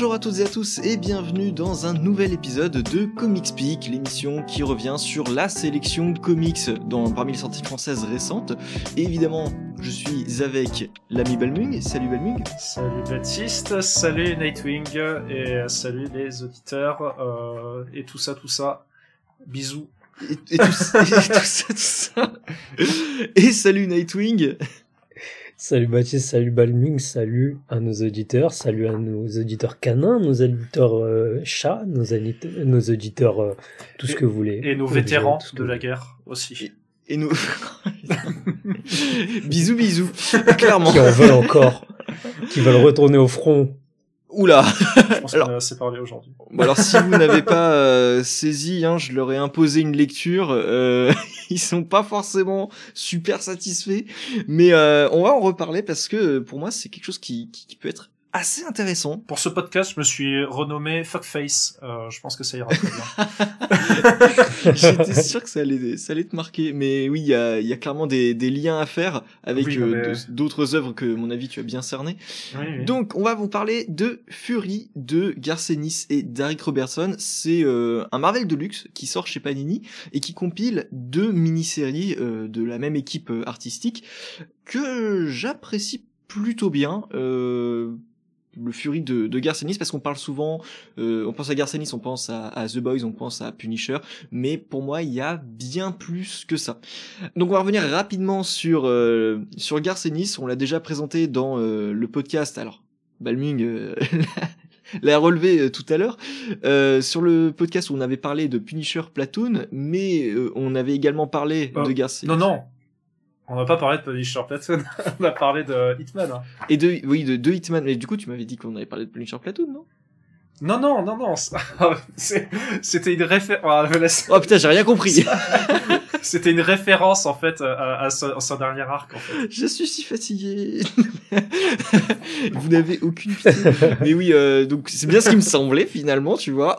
Bonjour à toutes et à tous et bienvenue dans un nouvel épisode de Comics Peak, l'émission qui revient sur la sélection de comics dans, parmi les sorties françaises récentes. Et évidemment, je suis avec l'ami Balmung. Salut Balmung. Salut Baptiste, salut Nightwing et salut les auditeurs euh, et tout ça, tout ça. Bisous. Et, et tout, ça, et tout ça, tout ça. Et salut Nightwing. Salut Baptiste, salut Balming, salut à nos auditeurs, salut à nos auditeurs canins, nos auditeurs euh, chats, nos, nos auditeurs euh, tout ce Et- que vous voulez. Et nos vétérans que de la guerre aussi. Et nous. bisous, bisous. Clairement. Qui en veulent encore, qui veulent retourner au front. Oula. Je pense Alors- qu'on a assez parlé aujourd'hui. Bon, alors si vous n'avez pas euh, saisi, hein, je leur ai imposé une lecture. Euh, ils sont pas forcément super satisfaits, mais euh, on va en reparler parce que pour moi c'est quelque chose qui, qui, qui peut être assez intéressant. Pour ce podcast, je me suis renommé Fuckface. Euh, je pense que ça ira très bien. J'étais sûr que ça allait, ça allait te marquer, mais oui, il y a, il y a clairement des, des liens à faire avec Oui, euh, mais- d'autres œuvres que, à mon avis, tu as bien cerné. Oui, oui. Donc, on va vous parler de Fury de Garcenis et Derek Robertson. C'est euh, un Marvel de luxe qui sort chez Panini et qui compile deux mini-séries euh, de la même équipe artistique que j'apprécie plutôt bien. Euh, le Fury de, de Garcenis parce qu'on parle souvent, euh, on pense à Garcenis, on pense à, à The Boys, on pense à Punisher, mais pour moi il y a bien plus que ça. Donc on va revenir rapidement sur euh, sur Garcenis, on l'a déjà présenté dans euh, le podcast. Alors Balming euh, l'a relevé euh, tout à l'heure euh, sur le podcast où on avait parlé de Punisher Platoon, mais euh, on avait également parlé Euh, de Garcenis Non, non. On n'a pas parlé de Punisher Platoon. On a parlé de Hitman. hein. et de oui de, de Hitman. Mais du coup tu m'avais dit qu'on avait parlé de Punisher Platoon, non? Non, non, non, non. C'était une référence. Oh putain j'ai rien compris. C'était une référence en fait à, à son, à son dernier arc en fait. Je suis si fatigué. Vous n'avez aucune pitié. Mais oui, euh, donc c'est bien ce qui me semblait finalement, tu vois.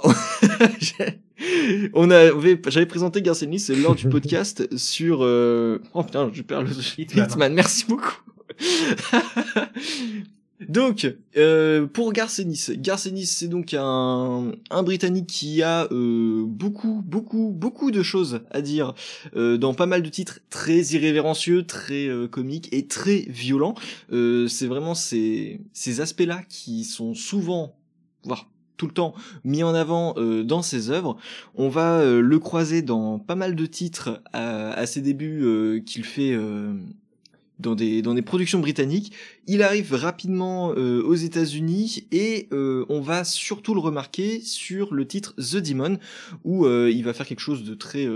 On avait, j'avais présenté Garcenis lors du podcast sur. Euh... Oh putain, je perds le Hitman. Hitman. Merci beaucoup. Donc, euh, pour Garcenis, Garcenis c'est donc un, un Britannique qui a euh, beaucoup, beaucoup, beaucoup de choses à dire euh, dans pas mal de titres très irrévérencieux, très euh, comiques et très violents. Euh, c'est vraiment ces, aspects-là qui sont souvent, voire tout le temps, mis en avant euh, dans ses œuvres. On va le croiser dans pas mal de titres à, ses débuts qu'il fait dans des dans des productions britanniques. Il arrive rapidement euh, aux États-Unis et euh, on va surtout le remarquer sur le titre The Demon où euh, il va faire quelque chose de très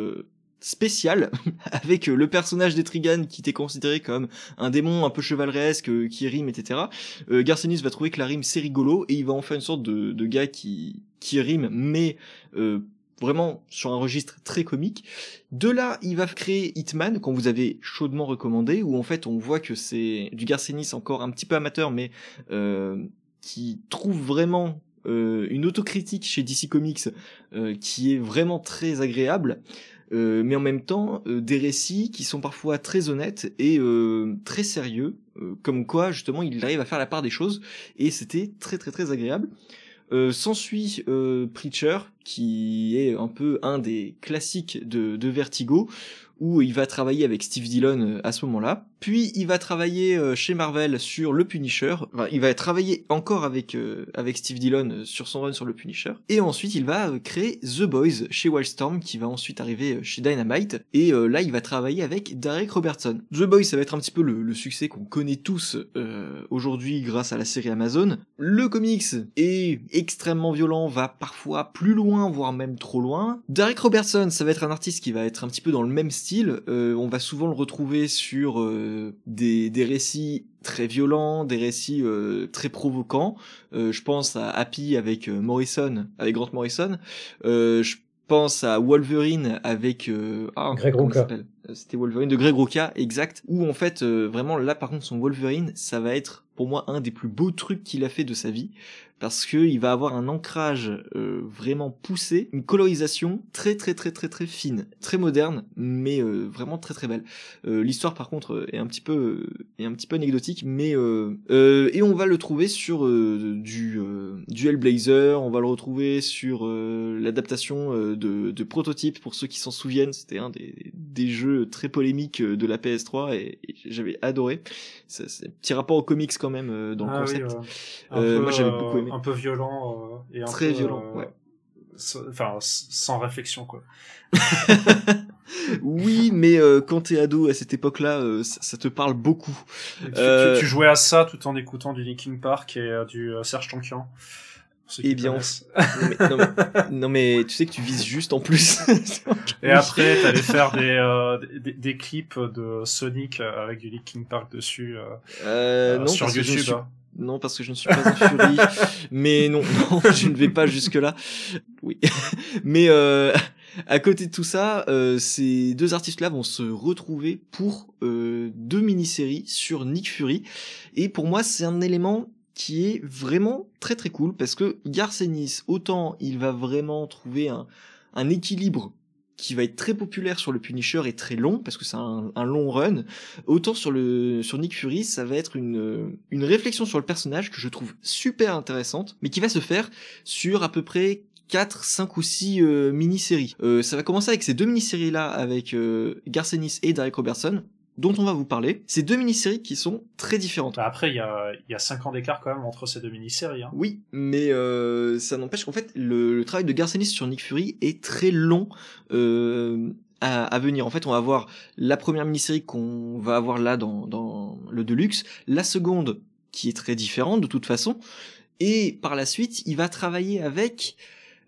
spécial avec le personnage d'Etrigan qui était considéré comme un démon un peu chevaleresque qui rime etc. Garcenis va trouver que la rime c'est rigolo et il va en faire une sorte de, de gars qui qui rime mais vraiment sur un registre très comique. De là, il va créer Hitman, qu'on vous avait chaudement recommandé, où en fait on voit que c'est du Garcenis encore un petit peu amateur, mais euh, qui trouve vraiment euh, une autocritique chez DC Comics euh, qui est vraiment très agréable. Euh, mais en même temps euh, des récits qui sont parfois très honnêtes et euh, très sérieux, comme quoi justement il arrive à faire la part des choses et c'était très très très agréable. Euh, S'ensuit euh, Preacher, qui est un peu un des classiques de, de Vertigo, où il va travailler avec Steve Dillon euh, à ce moment-là. Puis il va travailler euh, chez Marvel sur le Punisher. Enfin, il va travailler encore avec euh, avec Steve Dillon sur son run sur le Punisher. Et ensuite il va créer The Boys chez Wildstorm, qui va ensuite arriver chez Dynamite. Et là il va travailler avec Derek Robertson. The Boys ça va être un petit peu le, succès qu'on connaît tous aujourd'hui grâce à la série Amazon. Le comics est extrêmement violent, va parfois plus loin, voire même trop loin. Derek Robertson, ça va être un artiste qui va être un petit peu dans le même style. Euh, on va souvent le retrouver sur euh, des, des récits très violents, des récits euh, très provoquants. Euh, je pense à Happy avec euh, Morrison, avec Grant Morrison. Euh, je pense à Wolverine avec euh, ah, Greg Rucka. C'était Wolverine de Greg Rucka, exact. Où en fait, euh, vraiment là par contre son Wolverine, ça va être pour moi un des plus beaux trucs qu'il a fait de sa vie parce que il va avoir un ancrage euh, vraiment poussé, une colorisation très très très très très fine, très moderne, mais euh, vraiment très très belle. Euh, L'histoire par contre est un petit peu est un petit peu anecdotique, mais et on va le trouver sur du du Hellblazer, on va le retrouver sur l'adaptation de, de Prototype pour ceux qui s'en souviennent, c'était un des, des jeux très polémiques de la PS3 et, j'avais adoré. C'est petit rapport aux comics même dans le ah concept. moi j'avais beaucoup aimé un peu violent euh, et un très violent, euh, ouais. Enfin, sans réflexion quoi. oui, mais euh, quand t'es ado à cette époque-là, euh, ça, te parle beaucoup. Tu, jouais à ça tout en écoutant du Linkin Park et du Serge Tankian. Eh bien, non mais, non, mais, tu sais que tu vises juste en plus. et après, t'allais faire des, des, des, clips de Sonic avec du Linkin Park dessus non, sur YouTube. Hein. Non, parce que je ne suis pas un Fury. mais non, non, je ne vais pas jusque là. Oui, mais euh, à côté de tout ça, euh, ces deux artistes-là vont se retrouver pour euh, deux mini-séries sur Nick Fury. Et pour moi, c'est un élément qui est vraiment très très cool parce que Garcenis, autant il va vraiment trouver un, équilibre qui va être très populaire sur le Punisher et très long parce que c'est un, long run. Autant sur le Nick Fury, ça va être une une réflexion sur le personnage que je trouve super intéressante, mais qui va se faire sur à peu près 4, 5 ou 6 euh, mini-séries. Euh, ça va commencer avec ces deux mini-séries là avec euh, Garcenis et Derek Robertson dont on va vous parler. Ces deux mini-séries qui sont très différentes. Bah, après, il y a, y a 5 ans d'écart quand même entre ces deux mini-séries. Hein. Oui, mais euh, ça n'empêche qu'en fait, le, travail de Garcenis sur Nick Fury est très long euh, à, à, venir. En fait, on va voir la première mini-série qu'on va avoir là dans, dans le Deluxe, la seconde qui est très différente de toute façon, et par la suite, il va travailler avec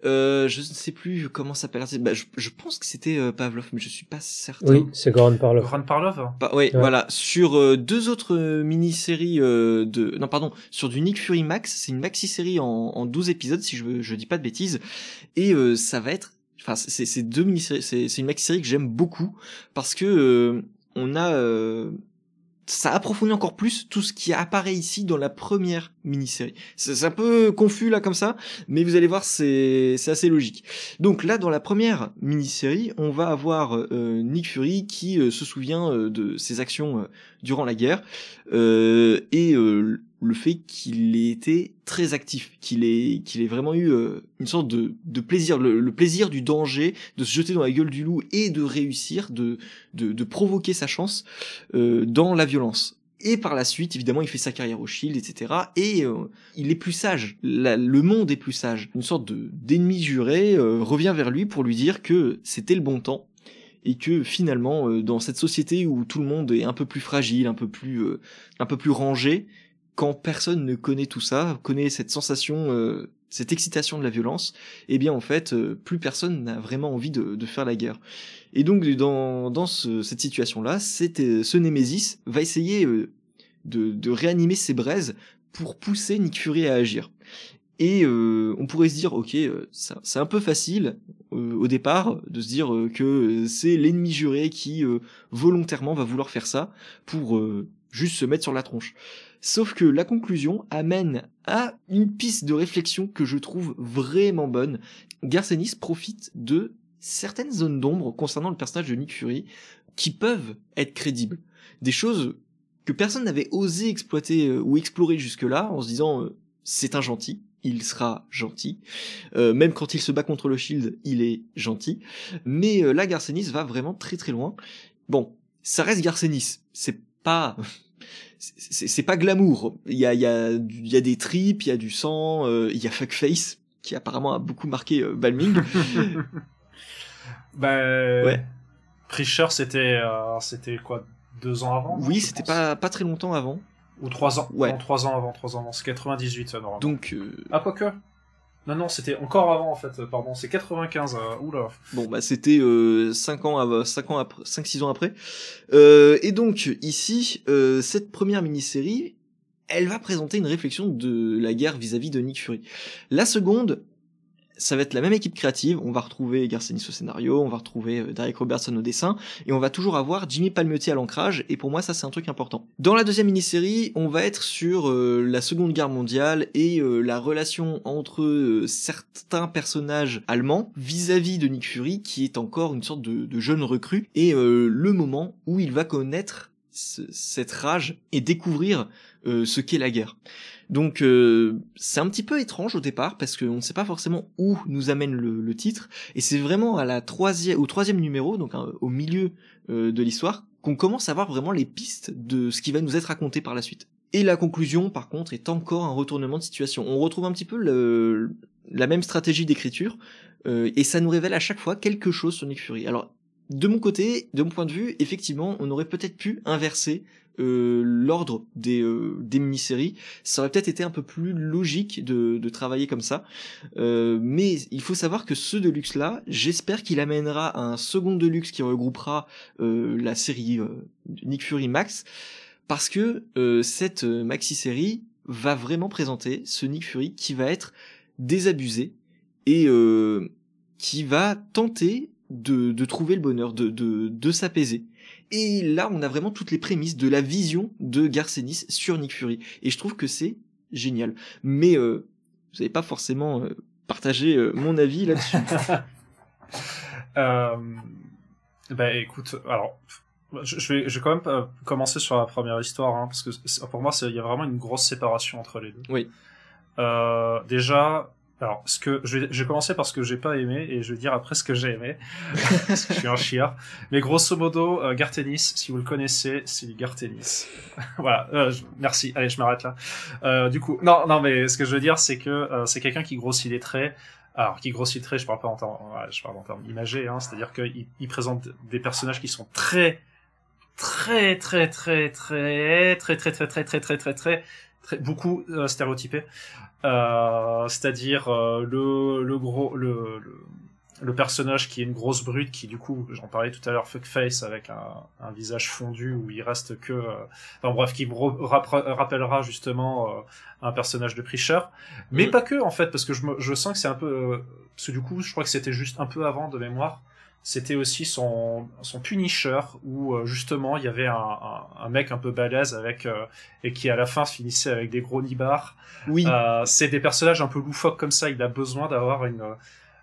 euh, je ne sais plus comment s'appelle. Bah, je, je, pense que c'était euh, Pavlov, mais je suis pas certain. Oui, c'est Goran Parlov. Goran Parlov. Bah, oui, voilà. Sur euh, deux autres mini-séries de, non pardon, sur du Nick Fury Max, c'est une maxi-série en, en 12 épisodes, si je je dis pas de bêtises, et ça va être, enfin, c'est deux mini-séries, c'est une maxi-série que j'aime beaucoup parce que on a ça approfondit encore plus tout ce qui apparaît ici dans la première mini-série. C'est un peu confus là comme ça, mais vous allez voir c'est assez logique. Donc là dans la première mini-série, on va avoir euh, Nick Fury qui euh, se souvient euh, de ses actions durant la guerre et le fait qu'il ait été très actif, qu'il ait qu'il ait vraiment eu une sorte de, de plaisir, le, plaisir du danger, de se jeter dans la gueule du loup et de réussir, de de, de provoquer sa chance dans la violence. Et par la suite, évidemment, il fait sa carrière au Shield, etc. Et euh, il est plus sage. le monde est plus sage. Une sorte de d'ennemi juré euh, revient vers lui pour lui dire que c'était le bon temps et que finalement, euh, dans cette société où tout le monde est un peu plus fragile, un peu plus, un peu plus rangé, quand personne ne connaît tout ça, connaît cette sensation, cette excitation de la violence, eh bien en fait, plus personne n'a vraiment envie de, faire la guerre. Et donc dans, dans cette situation-là, ce Némésis va essayer euh, de, de, réanimer ses braises pour pousser Nick Fury à agir. Et euh, on pourrait se dire, ok, euh, c'est un peu facile au départ de se dire que c'est l'ennemi juré qui volontairement va vouloir faire ça pour juste se mettre sur la tronche. Sauf que la conclusion amène à une piste de réflexion que je trouve vraiment bonne. Garcenis profite de certaines zones d'ombre concernant le personnage de Nick Fury qui peuvent être crédibles. Des choses que personne n'avait osé exploiter euh, ou explorer jusque-là en se disant euh, c'est un gentil, il sera gentil. Euh, même quand il se bat contre le Shield, il est gentil. Mais là, Garcenis va vraiment très très loin. Bon, ça reste Garcenis. C'est pas... C'est pas glamour. Il y a, y, a, y a des tripes, il y a du sang, il y a Fuckface, qui apparemment a beaucoup marqué Balming. Bah, ouais. Preacher, c'était, euh, c'était quoi, deux ans avant Oui, c'était pas, pas très longtemps avant. Ou trois ans Ouais. trois ans avant, trois ans avant. C'est 98, ça, normalement. Donc. Euh... Ah, quoi que non, non, c'était encore avant en fait, pardon, c'est 95, euh, oula. Bon, bah c'était euh, 5 ans, avant, 5 ans après, 5-6 ans après. Euh, et donc, ici, euh, cette première mini-série, elle va présenter une réflexion de la guerre vis-à-vis -vis de Nick Fury. La seconde, ça va être la même équipe créative. On va retrouver Garcenis au scénario, on va retrouver euh, Derek Robertson au dessin, et on va toujours avoir Jimmy Palmiotti à l'ancrage. Et pour moi, ça c'est un truc important. Dans la deuxième mini-série, on va être sur euh, la Seconde Guerre mondiale et euh, la relation entre certains personnages allemands vis-à-vis de Nick Fury, qui est encore une sorte de, de jeune recrue, et le moment où il va connaître cette rage et découvrir ce qu'est la guerre. Donc euh, c'est un petit peu étrange au départ parce qu'on ne sait pas forcément où nous amène le, titre et c'est vraiment à la troisième, au troisième numéro, donc hein, au milieu euh, de l'histoire, qu'on commence à voir vraiment les pistes de ce qui va nous être raconté par la suite. Et la conclusion, par contre, est encore un retournement de situation. On retrouve un petit peu le, la même stratégie d'écriture euh, et ça nous révèle à chaque fois quelque chose sur Nick Fury. Alors de mon côté, de mon point de vue, effectivement, on aurait peut-être pu inverser euh, l'ordre des, euh, des mini-séries. Ça aurait peut-être été un peu plus logique de, de travailler comme ça. Euh, mais il faut savoir que ce Deluxe-là, j'espère qu'il amènera un second Deluxe qui regroupera la série Nick Fury Max. Parce que cette maxi-série va vraiment présenter ce Nick Fury qui va être désabusé et qui va tenter de, de trouver le bonheur, de, de, de s'apaiser. Et là, on a vraiment toutes les prémices de la vision de Garcenis sur Nick Fury. Et je trouve que c'est génial. Mais euh, vous n'avez pas forcément euh, partagé euh, mon avis là-dessus. euh, bah écoute, alors je vais, je vais quand même euh, commencer sur la première histoire, hein, parce que pour moi, il y a vraiment une grosse séparation entre les deux. Oui. Euh, déjà, alors, ce que je vais, je vais commencer par ce que j'ai pas aimé et je vais dire après ce que j'ai aimé. parce que je suis un chieur. Mais grosso modo, euh, Gartenis, si vous le connaissez, c'est du Gartenis. voilà. Euh, merci. Allez, je m'arrête là. Euh, du coup, non, non, mais ce que je veux dire, c'est que euh, c'est quelqu'un qui grossit les traits. Alors, qui grossit les traits, je parle pas en termes, je parle en termes imagés, hein, c'est-à-dire qu'il il présente des personnages qui sont très, très, très, très, très, très, très, très, très, très, très, très, très, très, beaucoup stéréotypés. Euh, c'est-à-dire euh, le, le gros le, le, personnage qui est une grosse brute qui du coup j'en parlais tout à l'heure fuckface avec un, un, visage fondu où il reste que euh, enfin bref qui rappellera justement un personnage de Preacher mais mm. pas que en fait parce que je, je sens que c'est un peu parce que du coup je crois que c'était juste un peu avant de mémoire c'était aussi son, son Punisher où euh, justement il y avait un, un, un, mec un peu balèze avec euh, et qui à la fin finissait avec des gros nibards. Oui. Euh, c'est des personnages un peu loufoques comme ça. Il a besoin d'avoir une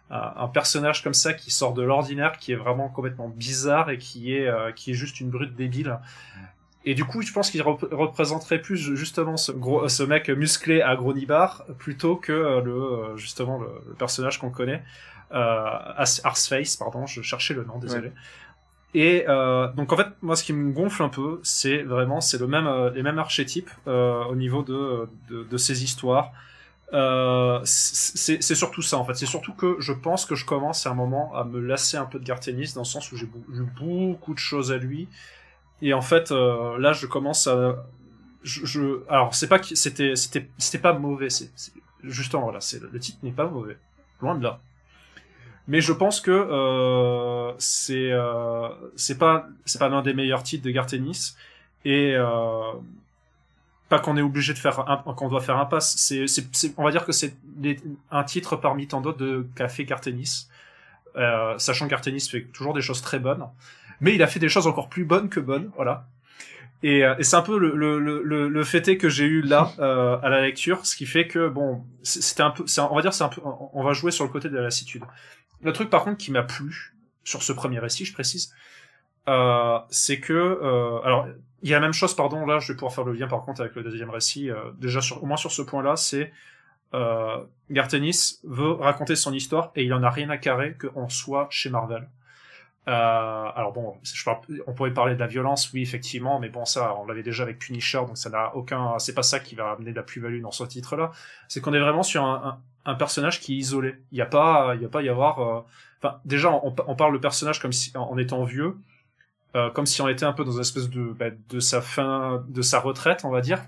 un personnage comme ça qui sort de l'ordinaire, qui est vraiment complètement bizarre et qui est qui est juste une brute débile. Et du coup, je pense qu'il représenterait plus justement ce, gros, ce mec musclé à gros nibards plutôt que le justement le, le personnage qu'on connaît euh, Arseface, pardon, je cherchais le nom, désolé. Et euh, donc en fait, moi, ce qui me gonfle un peu, c'est vraiment, c'est le même, euh, les mêmes archétypes euh, au niveau de, de, de ces histoires. C'est surtout ça en fait. C'est surtout que je pense que je commence à un moment à me lasser un peu de Gartenis dans le sens où j'ai beaucoup de choses à lui. Et en fait, là, je commence à, je, je... alors c'est pas c'était c'était c'était pas mauvais. C'est justement voilà, c'est le titre n'est pas mauvais, loin de là. Mais je pense que euh, c'est euh, c'est pas c'est pas l'un des meilleurs titres de Gartenis et euh, pas qu'on est obligé de faire qu'on doit faire un pass. C'est on va dire que c'est un titre parmi tant d'autres de qu'a fait Gartenis. Euh, sachant que fait toujours des choses très bonnes, mais il a fait des choses encore plus bonnes que bonnes, voilà. Et, euh, et c'est un peu le, le, le, le fait que j'ai eu là euh, à la lecture, ce qui fait que bon, c'était un peu, on va dire, c'est un peu, on va jouer sur le côté de la lassitude. Le truc par contre qui m'a plu sur ce premier récit, je précise, euh, c'est que euh, alors il y a la même chose, pardon, là je vais pouvoir faire le lien par contre avec le deuxième récit. Euh, déjà sur, au moins sur ce point-là, c'est euh, Gartenis veut raconter son histoire et il en a rien à carrer qu'on soit chez Marvel. Euh, alors bon, je parle, on pourrait parler de la violence, oui effectivement, mais bon ça, on l'avait déjà avec Punisher, donc ça n'a aucun, c'est pas ça qui va amener de la plus-value dans ce titre-là. C'est qu'on est vraiment sur un, un personnage qui est isolé. Il n'y a pas, il y a pas y avoir. Euh, enfin, déjà, on, on, parle le personnage comme si en étant vieux, euh, comme si on était un peu dans une espèce de bah, de sa fin, de sa retraite, on va dire.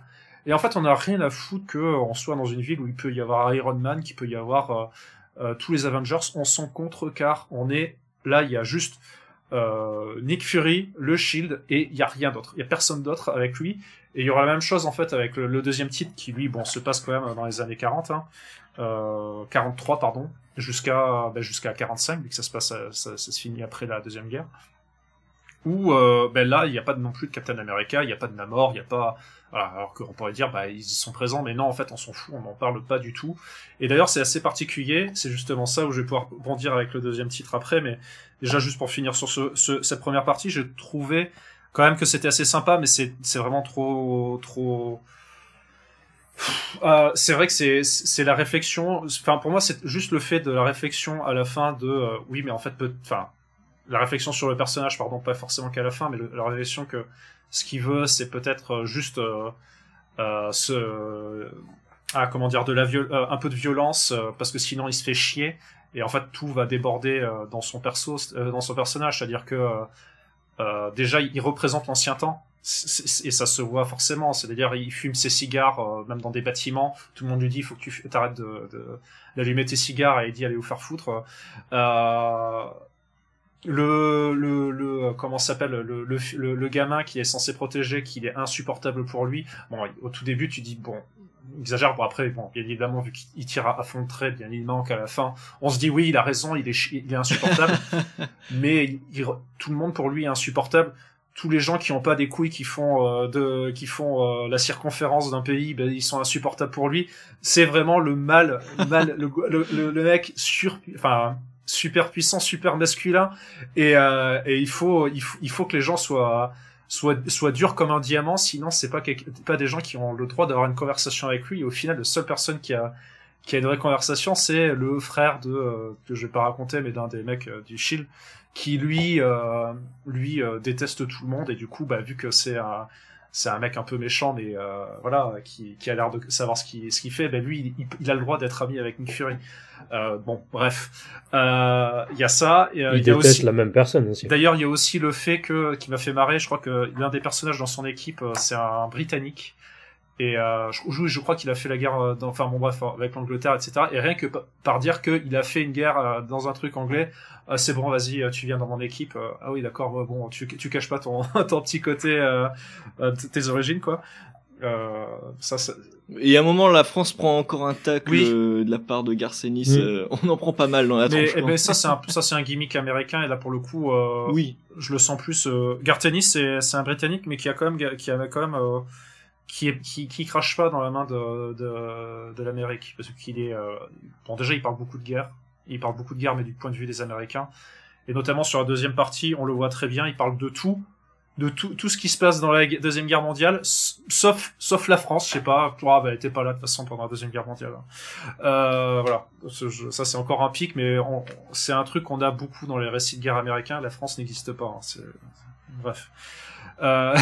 Et en fait, on n'a rien à foutre que on soit dans une ville où il peut y avoir Iron Man, qu'il peut y avoir euh, euh tous les Avengers. On s'en contre car on est là. Il y a juste euh, Nick Fury, le Shield, et il y a rien d'autre. Il y a personne d'autre avec lui. Et il y aura la même chose en fait avec le, deuxième titre qui lui bon se passe quand même dans les années 40, hein, euh, 43 pardon, jusqu'à ben, jusqu'à 45 vu que ça se passe ça, se finit après la deuxième guerre. Où euh, ben là il n'y a pas non plus de Captain America, il n'y a pas de Namor, il n'y a pas voilà, alors qu'on pourrait dire bah ils y sont présents, mais non en fait on s'en fout, on n'en parle pas du tout. Et d'ailleurs c'est assez particulier, c'est justement ça où je vais pouvoir bondir avec le deuxième titre après, mais déjà juste pour finir sur ce, ce cette première partie, j'ai trouvé quand même que c'était assez sympa, mais c'est vraiment trop trop. Euh, c'est vrai que c'est c'est la réflexion. Enfin pour moi c'est juste le fait de la réflexion à la fin de euh, oui mais en fait peut enfin la réflexion sur le personnage pardon pas forcément qu'à la fin mais la réflexion que ce qu'il veut c'est peut-être euh, juste euh, ce ah comment dire de la viol un peu de violence parce que sinon il se fait chier et en fait tout va déborder dans son perso dans son personnage c'est à dire que euh, déjà, il représente l'ancien temps. et ça se voit forcément, c'est-à-dire il fume ses cigares euh, même dans des bâtiments. Tout le monde lui dit il faut que tu arrêtes de, d'allumer tes cigares et il dit allez vous faire foutre. Euh, le, le, le comment s'appelle le, le, le, gamin qui est censé protéger, qui est insupportable pour lui. Bon, au tout début tu dis bon exagère. Bon après, bon, bien évidemment, vu qu'il tire à fond de trait, bien évidemment qu'à la fin, on se dit oui, il a raison, il est, il est insupportable. mais tout le monde pour lui est insupportable. Tous les gens qui ont pas des couilles qui font euh, de, qui font euh, la circonférence d'un pays, ben, ils sont insupportables pour lui. C'est vraiment le mal, mal, le, le, le, mec sur, enfin super puissant, super masculin, et, euh, et il faut, il faut, il faut que les gens soient soit soit dur comme un diamant. Sinon c'est pas pas des gens qui ont le droit d'avoir une conversation avec lui. Et au final la seule personne qui a qui a une vraie conversation c'est le frère de euh, que je vais pas raconter mais d'un des mecs euh, du Shield qui lui euh, lui déteste tout le monde. Et du coup bah vu que c'est c'est un mec un peu méchant mais voilà qui, qui a l'air de savoir ce qu'il ce qu'il fait ben lui il, il, a le droit d'être ami avec Nick Fury euh, bon, bref, euh, il y a ça. Et, euh, il, y a aussi... la même personne aussi. D'ailleurs, il y a aussi le fait que qui m'a fait marrer. Je crois que l'un des personnages dans son équipe, c'est un Britannique. Et euh, je, je, crois qu'il a fait la guerre, dans, enfin bon bref, avec l'Angleterre, etc. Et rien que par dire qu'il a fait une guerre dans un truc anglais, c'est bon, vas-y, tu viens dans mon équipe. ah oui, d'accord, bon, tu, tu caches pas ton, ton petit côté, tes origines, quoi. Euh, ça, Et à un moment, la France prend encore un tacle euh, de la part de Garcenis. Euh, on en prend pas mal dans la mais, eh ben, ça, c'est un, ça, c'est un gimmick américain. Et là, pour le coup, euh, oui, je le sens plus. Euh, Garcenis, c'est, c'est un Britannique, mais qui a quand même, qui avait quand même, qui, est, qui, qui crache pas dans la main de, de, de l'Amérique, parce qu'il est. bon, déjà, il parle beaucoup de guerre. Il parle beaucoup de guerre, mais du point de vue des Américains. Et notamment sur la deuxième partie, on le voit très bien. Il parle de tout de tout, tout ce qui se passe dans la deuxième guerre mondiale, sauf sauf la France, je sais pas, ah, bah, elle était pas là de toute façon pendant la deuxième guerre mondiale. Euh, voilà, ça c'est encore un pic, mais c'est un truc qu'on a beaucoup dans les récits de guerre américains. La France n'existe pas. Hein, bref. Euh...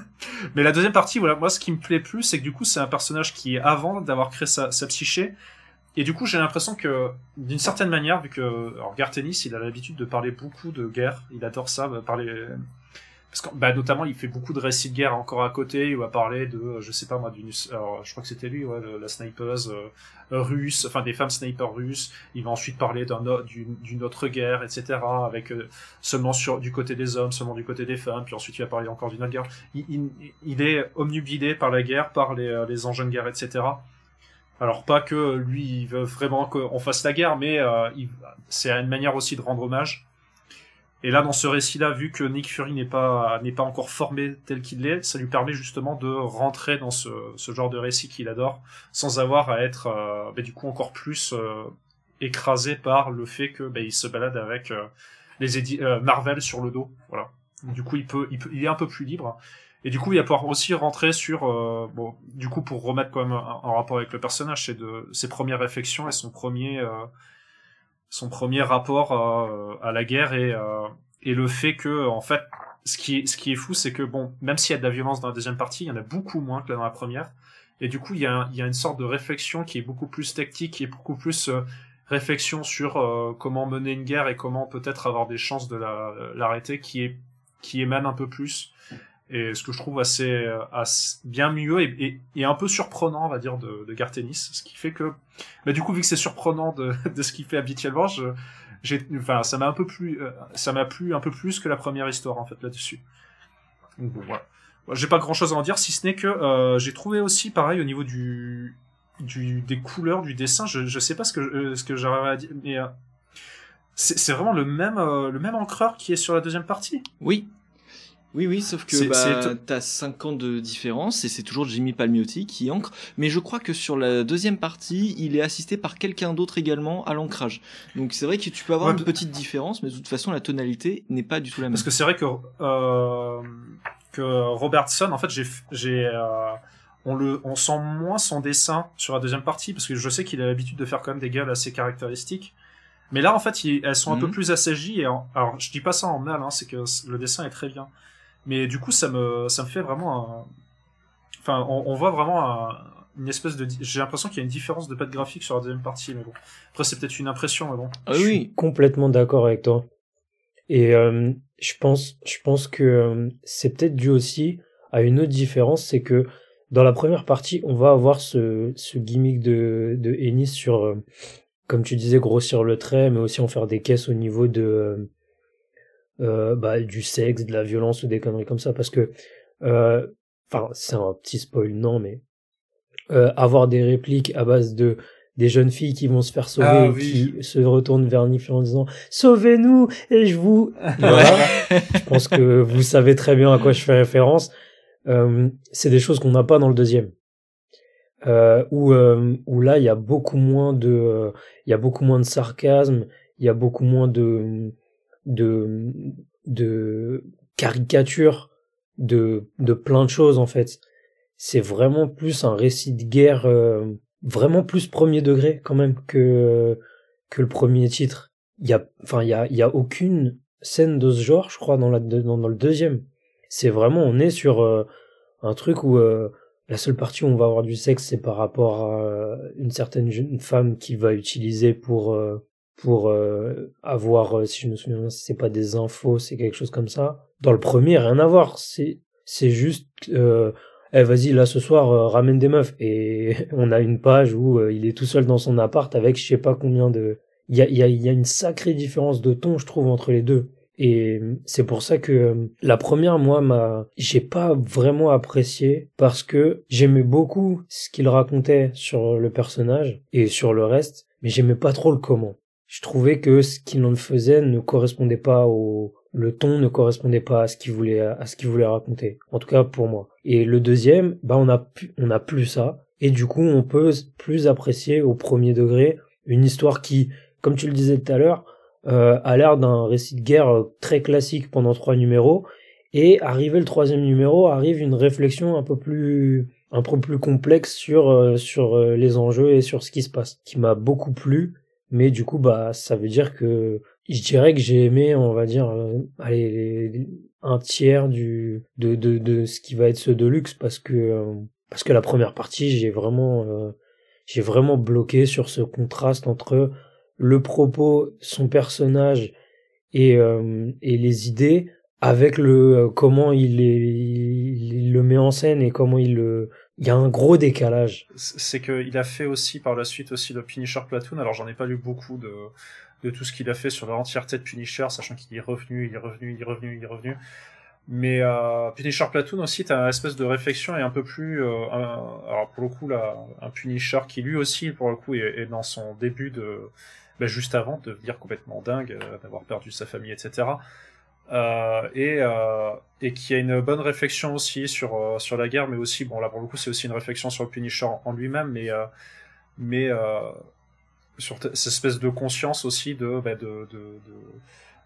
mais la deuxième partie, voilà, moi ce qui me plaît plus, c'est que du coup c'est un personnage qui est avant d'avoir créé sa, psyché. Et du coup, j'ai l'impression que, d'une certaine manière, vu que, alors, Gartenis, il a l'habitude de parler beaucoup de guerre, il adore ça, parler, parce que bah, notamment il fait beaucoup de récits de guerre encore à côté il va parler de euh, je sais pas moi d'une alors je crois que c'était lui ouais, la snipeuse euh, russe enfin des femmes snipers russes. Il va ensuite parler d'un d'une autre guerre etc avec euh, seulement sur du côté des hommes seulement du côté des femmes. Puis ensuite il va parler encore d'une autre guerre. Il, il, il, est omnubilé par la guerre par les, les engins de guerre etc alors pas que lui il veut vraiment qu'on fasse la guerre mais c'est une manière aussi de rendre hommage et là, dans ce récit-là, vu que Nick Fury n'est pas n'est pas encore formé tel qu'il l'est, ça lui permet justement de rentrer dans ce, ce genre de récit qu'il adore, sans avoir à être euh, bah, du coup encore plus euh, écrasé par le fait que bah, il se balade avec euh, les Marvel sur le dos. Voilà. Du coup, il peut, il peut, il est un peu plus libre. Et du coup, il va pouvoir aussi rentrer sur, bon, du coup, pour remettre quand même en rapport avec le personnage, c'est de ses premières réflexions et son premier son premier rapport euh, à la guerre et, euh, et le fait que en fait ce qui est, ce qui est fou c'est que bon même s'il y a de la violence dans la deuxième partie il y en a beaucoup moins que dans la première. Et du coup il y a, il y a une sorte de réflexion qui est beaucoup plus tactique et beaucoup plus euh, réflexion sur comment mener une guerre et comment peut-être avoir des chances de l'arrêter qui est qui émane un peu plus et ce que je trouve assez, euh, bien mieux et, un peu surprenant, on va dire, de, de Gartenis, ce qui fait que, bah, du coup, vu que c'est surprenant de, ce qu'il fait habituellement, je, j'ai, ça m'a un peu plus, euh, ça m'a plu un peu plus que la première histoire en fait là-dessus. Donc bon, voilà. j'ai pas grand chose à en dire si ce n'est que euh, j'ai trouvé aussi pareil au niveau des couleurs du dessin je, je sais pas ce que ce que j'arrive à dire mais c'est c'est vraiment le même euh, le même encreur qui est sur la deuxième partie Oui. Oui, oui, sauf que bah, t'as 5 ans de différence et c'est toujours Jimmy Palmiotti qui ancre. Mais je crois que sur la deuxième partie, il est assisté par quelqu'un d'autre également à l'ancrage. Donc c'est vrai que tu peux avoir Ouais, une petite différence, mais de toute façon, la tonalité n'est pas du tout la même. Parce que c'est vrai que euh, que Robertson, en fait, j'ai j'ai euh, on le on sent moins son dessin sur la deuxième partie parce que je sais qu'il a l'habitude de faire quand même des gueules assez caractéristiques. Mais là, en fait, elles sont un peu Mhm. plus assagies et en- alors je dis pas ça en mal, hein, c'est que le dessin est très bien. Mais du coup, ça me ça me fait vraiment un... enfin on, on voit vraiment un- une espèce de j'ai l'impression qu'il y a une différence de patte graphique sur la deuxième partie mais bon. Après c'est peut-être une impression mais bon. Ah Je suis oui, complètement d'accord avec toi. Et euh, je pense, je pense que euh, c'est peut-être dû aussi à une autre différence, c'est que dans la première partie, on va avoir ce, ce gimmick de, de Ennis sur, euh, comme tu disais, grossir le trait, mais aussi en faire des caisses au niveau de euh, bah, du sexe, de la violence ou des conneries comme ça, parce que, euh, enfin, c'est un petit spoil, non, mais euh, avoir des répliques à base de des jeunes filles qui vont se faire sauver Ah et oui. qui se retournent vers Niffy en disant sauvez-nous et je vous voilà. je pense que vous savez très bien à quoi je fais référence euh, c'est des choses qu'on n'a pas dans le deuxième euh, où euh, où là il y a beaucoup moins de il y a beaucoup moins de sarcasme il y a beaucoup moins de de caricature de plein de choses en fait. C'est vraiment plus un récit de guerre euh, vraiment plus premier degré quand même que que le premier titre. Il y a y a y a aucune scène de ce genre je crois dans la dans, dans le deuxième. C'est vraiment on est sur euh, un truc où euh, la seule partie où on va avoir du sexe c'est par rapport à une certaine jeune femme qui va utiliser pour pour euh, avoir euh, si je me souviens bien si c'est pas des infos c'est quelque chose comme ça. Dans le premier rien à voir. C'est c'est juste euh, eh vas-y là ce soir euh, ramène des meufs. Et on a une page où euh, il est tout seul dans son appart avec je sais pas combien de il y a, y, a, y a une sacrée différence de ton je trouve entre les deux. Et c'est pour ça que la première moi m'a j'ai pas vraiment apprécié parce que j'aimais beaucoup ce qu'il racontait sur le personnage et sur le reste mais j'aimais pas trop le comment je trouvais que ce qu'il en faisait ne correspondait pas au le ton ne correspondait pas à ce qu'il voulait à ce qu'il voulait raconter. En tout cas pour moi. Et le deuxième bah on a on a plus ça. Et du coup on peut plus apprécier au premier degré une histoire qui comme tu le disais tout à l'heure euh, a l'air d'un récit de guerre très classique pendant trois numéros. Et arrivé le troisième numéro arrive une réflexion un peu plus un peu plus complexe sur euh, sur euh, les enjeux et sur ce qui se passe qui m'a beaucoup plu mais du coup bah ça veut dire que je dirais que j'ai aimé on va dire euh, allez un tiers du de, de de ce qui va être ce deluxe parce que euh, parce que la première partie j'ai vraiment euh, j'ai vraiment bloqué sur ce contraste entre le propos son personnage et et les idées avec le comment il, est, il le met en scène et comment il le il y a un gros décalage c'est qu'il a fait aussi par la suite aussi le Punisher Platoon. Alors j'en ai pas lu beaucoup de, de tout ce qu'il a fait sur l'entièreté de Punisher, sachant qu'il est revenu, il est revenu, il est revenu, il est revenu. Mais euh, Punisher Platoon aussi, t'as une espèce de réflexion et un peu plus, euh, un- alors pour le coup là, un Punisher qui lui aussi pour le coup est, dans son début de, bah, juste avant de devenir complètement dingue, euh, d'avoir perdu sa famille, etc. Euh, et, euh, qui a une bonne réflexion aussi sur euh, sur la guerre, mais aussi bon là pour le coup c'est aussi une réflexion sur le Punisher en lui-même, mais mais sur cette espèce de conscience aussi de bah, de, de,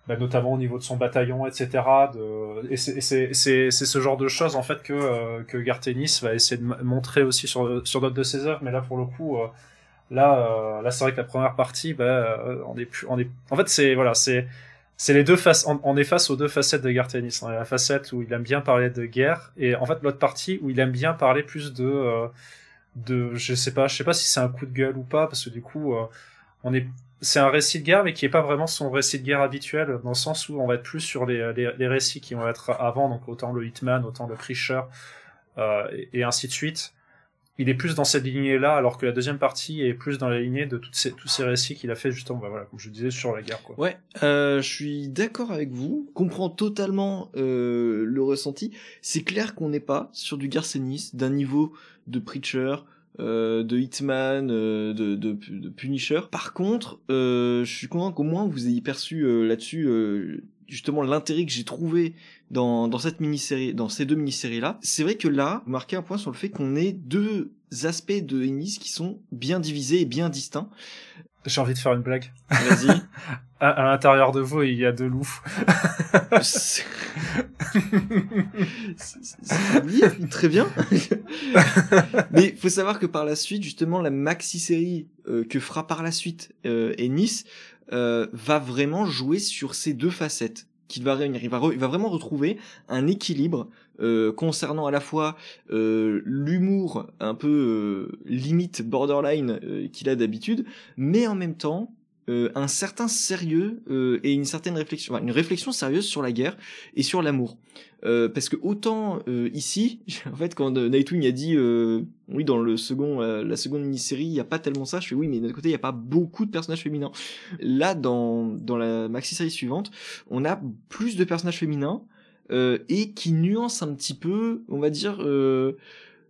bah, notamment au niveau de son bataillon, etc. Et c'est- ce genre de choses en fait que que Garth Ennis va essayer de montrer aussi sur sur d'autres de ses œuvres, mais là pour le coup là là c'est vrai que la première partie bah on est plus on est en fait c'est voilà c'est c'est les deux faces, on, est face aux deux facettes de Garth Ennis. On a la facette où il aime bien parler de guerre, et en fait l'autre partie où il aime bien parler plus de, euh, de, je sais pas, je sais pas si c'est un coup de gueule ou pas, parce que du coup, euh, on est, c'est un récit de guerre, mais qui est pas vraiment son récit de guerre habituel, dans le sens où on va être plus sur les, les, les récits qui vont être avant, donc autant le Hitman, autant le Preacher, euh, et, et ainsi de suite. Il est plus dans cette lignée-là, alors que la deuxième partie est plus dans la lignée de ces, tous ces récits qu'il a fait justement, bah voilà, comme je disais, sur la guerre. Quoi. Ouais, euh, je suis d'accord avec vous, comprends totalement euh, le ressenti. C'est clair qu'on n'est pas sur du Garcenis d'un niveau de Preacher, euh, de Hitman, euh, de, de, de, Punisher. Par contre, euh, je suis content qu'au moins vous ayez perçu euh, là-dessus justement l'intérêt que j'ai trouvé dans, dans cette mini-série, dans ces deux mini-séries là. C'est vrai que là, vous marquez un point sur le fait qu'on ait deux aspects de Ennis qui sont bien divisés et bien distincts. J'ai envie de faire une blague. Vas-y. à, à l'intérieur de vous, il y a deux loups. oui, très bien. Mais il faut savoir que par la suite, justement, la maxi-série euh, que fera par la suite euh, Ennis euh, va vraiment jouer sur ces deux facettes qu'il va réunir. Il va, vraiment retrouver un équilibre euh, concernant à la fois euh, l'humour un peu limite borderline qu'il a d'habitude, mais en même temps euh, un certain sérieux et une certaine réflexion, une réflexion sérieuse sur la guerre et sur l'amour. parce que autant ici, en fait, quand Nightwing a dit oui dans le second, la seconde mini-série, il y a pas tellement ça. Je fais oui, mais d'un côté, il y a pas beaucoup de personnages féminins. Là, dans dans la maxi-série suivante, on a plus de personnages féminins euh, et qui nuance un petit peu, on va dire, euh,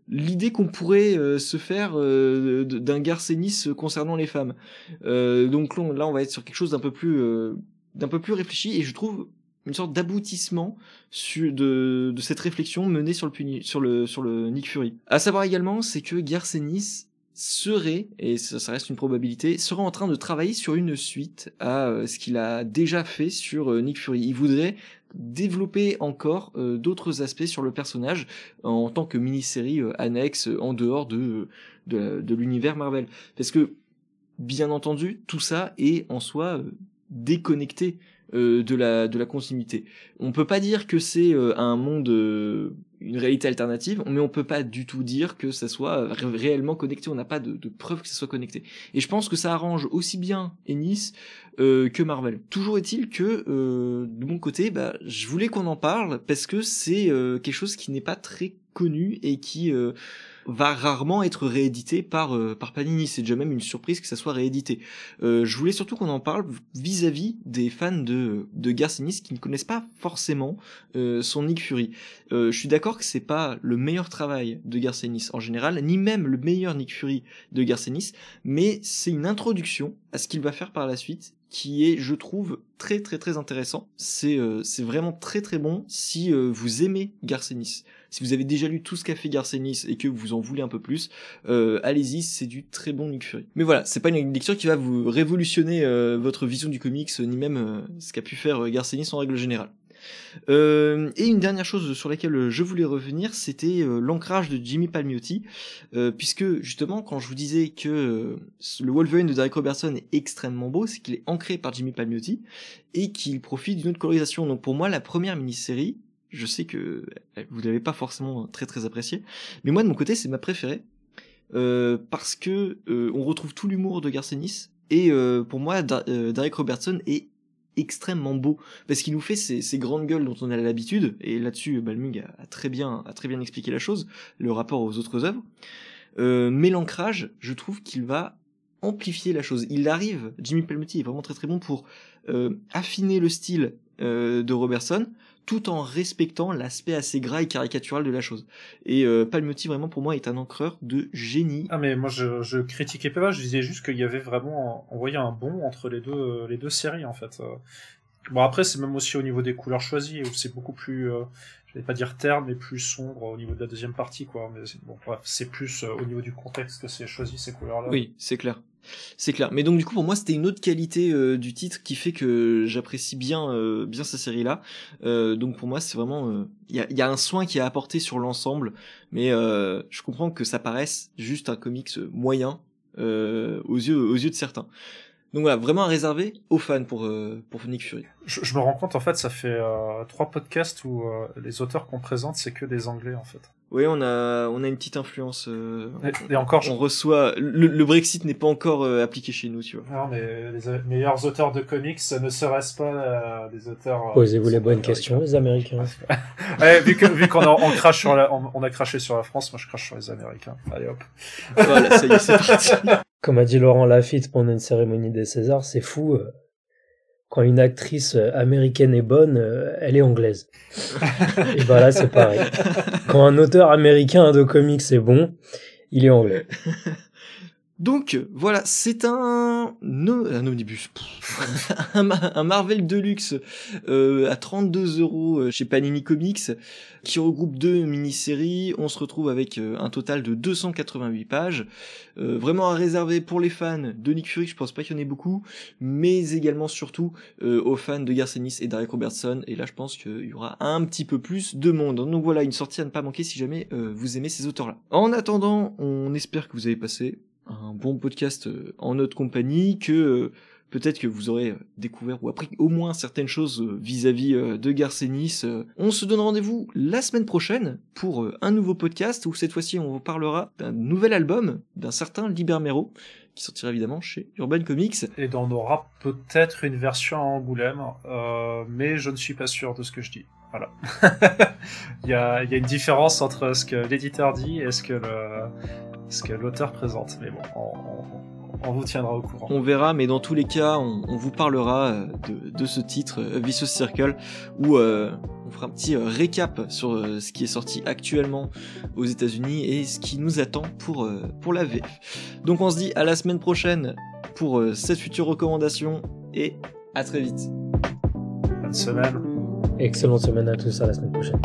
l'idée qu'on pourrait euh, se faire euh, d'un Garcenis concernant les femmes. Euh, donc là, on va être sur quelque chose d'un peu plus d'un peu plus réfléchi et je trouve une sorte d'aboutissement de, de cette réflexion menée sur le sur le sur le Nick Fury. À savoir également, c'est que Garcenis serait, et ça, ça, reste une probabilité, serait en train de travailler sur une suite à ce qu'il a déjà fait sur Nick Fury. Il voudrait développer encore euh, d'autres aspects sur le personnage en tant que mini-série euh, annexe en dehors de, de, de l'univers Marvel. Parce que, bien entendu, tout ça est en soi euh, déconnecté de la de la continuité. On peut pas dire que c'est un monde une réalité alternative, mais on peut pas du tout dire que ça soit réellement connecté. On n'a pas de, de preuve que ça soit connecté. Et je pense que ça arrange aussi bien Ennis euh, que Marvel. Toujours est-il que euh, de mon côté, bah, je voulais qu'on en parle parce que c'est euh, quelque chose qui n'est pas très connu et qui euh, va rarement être réédité par par Panini. C'est déjà même une surprise que ça soit réédité. je voulais surtout qu'on en parle vis-à-vis des fans de de Garcinis qui ne connaissent pas forcément son Nick Fury. je suis d'accord que c'est pas le meilleur travail de Garcenis en général, ni même le meilleur Nick Fury de Garcenis, mais c'est une introduction à ce qu'il va faire par la suite qui est, je trouve, très très très intéressant. C'est euh, vraiment très très bon si euh, vous aimez Garcenis. Si vous avez déjà lu tout ce qu'a fait Garcenis et que vous en voulez un peu plus, euh, allez-y, c'est du très bon Nick Fury. Mais voilà, c'est pas une lecture qui va vous révolutionner votre vision du comics, ni même ce qu'a pu faire Garcenis en règle générale. Euh, et une dernière chose sur laquelle je voulais revenir, c'était euh, l'ancrage de Jimmy Palmiotti, euh, puisque justement quand je vous disais que le Wolverine de Derek Robertson est extrêmement beau, c'est qu'il est ancré par Jimmy Palmiotti et qu'il profite d'une autre colorisation. Donc pour moi, la première mini-série, je sais que vous l'avez pas forcément très très apprécié, mais moi de mon côté c'est ma préférée parce que on retrouve tout l'humour de Garcenis et pour moi Derek Robertson est extrêmement beau parce qu'il nous fait ces, grandes gueules dont on a l'habitude et là-dessus Balmung a, très bien a très bien expliqué la chose le rapport aux autres œuvres. Euh, mais l'ancrage je trouve qu'il va amplifier la chose. Il arrive Jimmy Palmiotti est vraiment très très bon pour euh, affiner le style euh, de Robertson tout en respectant l'aspect assez gras et caricatural de la chose. Et euh, Palmiotti vraiment pour moi est un encreur de génie. Ah mais moi je, je critiquais pas, je disais juste qu'il y avait vraiment envoyé un bon entre les deux les deux séries en fait. Bon après c'est même aussi au niveau des couleurs choisies où c'est beaucoup plus euh, je vais pas dire terne mais plus sombre au niveau de la deuxième partie quoi mais bon bref, c'est plus euh, au niveau du contexte que c'est choisi ces couleurs là. Oui, c'est clair. C'est clair. Mais donc du coup pour moi c'était une autre qualité euh, du titre qui fait que j'apprécie bien euh, bien cette série là. Euh, donc pour moi c'est vraiment il y a, un soin qui est apporté sur l'ensemble, mais je comprends que ça paraisse juste un comics moyen aux yeux aux yeux de certains. Donc voilà, vraiment à réserver aux fans pour, pour Nick Fury. Je, me rends compte, en fait, ça fait trois podcasts où les auteurs qu'on présente, c'est que des Anglais, en fait. Oui, on a, on a une petite influence. Euh, et, et, encore, on je... reçoit. Le, le Brexit n'est pas encore euh, appliqué chez nous, tu vois. Non, mais les meilleurs auteurs de comics ne seraient-ce pas euh, des auteurs. Posez-vous les bonnes questions, les Américains. ouais, vu que vu qu'on a, on crache sur la, on, on, a craché sur la France, moi je crache sur les Américains. Allez hop. Voilà, ça y est, c'est parti. Comme a dit Laurent Lafitte pendant une cérémonie des Césars, c'est fou. Quand une actrice américaine est bonne, elle est anglaise. Et bah là, c'est pareil. Quand un auteur américain de comics est bon, il est anglais. Donc voilà, c'est un, un omnibus, un, Marvel Deluxe euh, à 32 euros chez Panini Comics qui regroupe deux mini-séries. On se retrouve avec euh, un total de 288 pages, euh, vraiment à réserver pour les fans de Nick Fury. Je pense pas qu'il y en ait beaucoup, mais également surtout euh, aux fans de Garcenis et Derek Robertson. Et là, je pense qu'il y aura un petit peu plus de monde. Donc voilà, une sortie à ne pas manquer si jamais vous aimez ces auteurs-là. En attendant, on espère que vous avez passé un bon podcast en notre compagnie, que peut-être que vous aurez découvert ou appris au moins certaines choses vis-à-vis de Garcenis. On se donne rendez-vous la semaine prochaine pour un nouveau podcast où cette fois-ci on vous parlera d'un nouvel album d'un certain Libermero qui sortira évidemment chez Urban Comics. Et on aura peut-être une version à Angoulême, euh, mais je ne suis pas sûr de ce que je dis. Voilà. il, y a, il y a une différence entre ce que l'éditeur dit et ce que le, ce que l'auteur présente. Mais bon, on, on, vous tiendra au courant. On verra, mais dans tous les cas, on, on vous parlera de, de, ce titre, Vicious Circle, où euh, on fera un petit récap sur ce qui est sorti actuellement aux États-Unis et ce qui nous attend pour, pour la VF. Donc on se dit à la semaine prochaine pour cette future recommandation et à très vite. Bonne semaine. Excellente semaine à tous, à la semaine prochaine.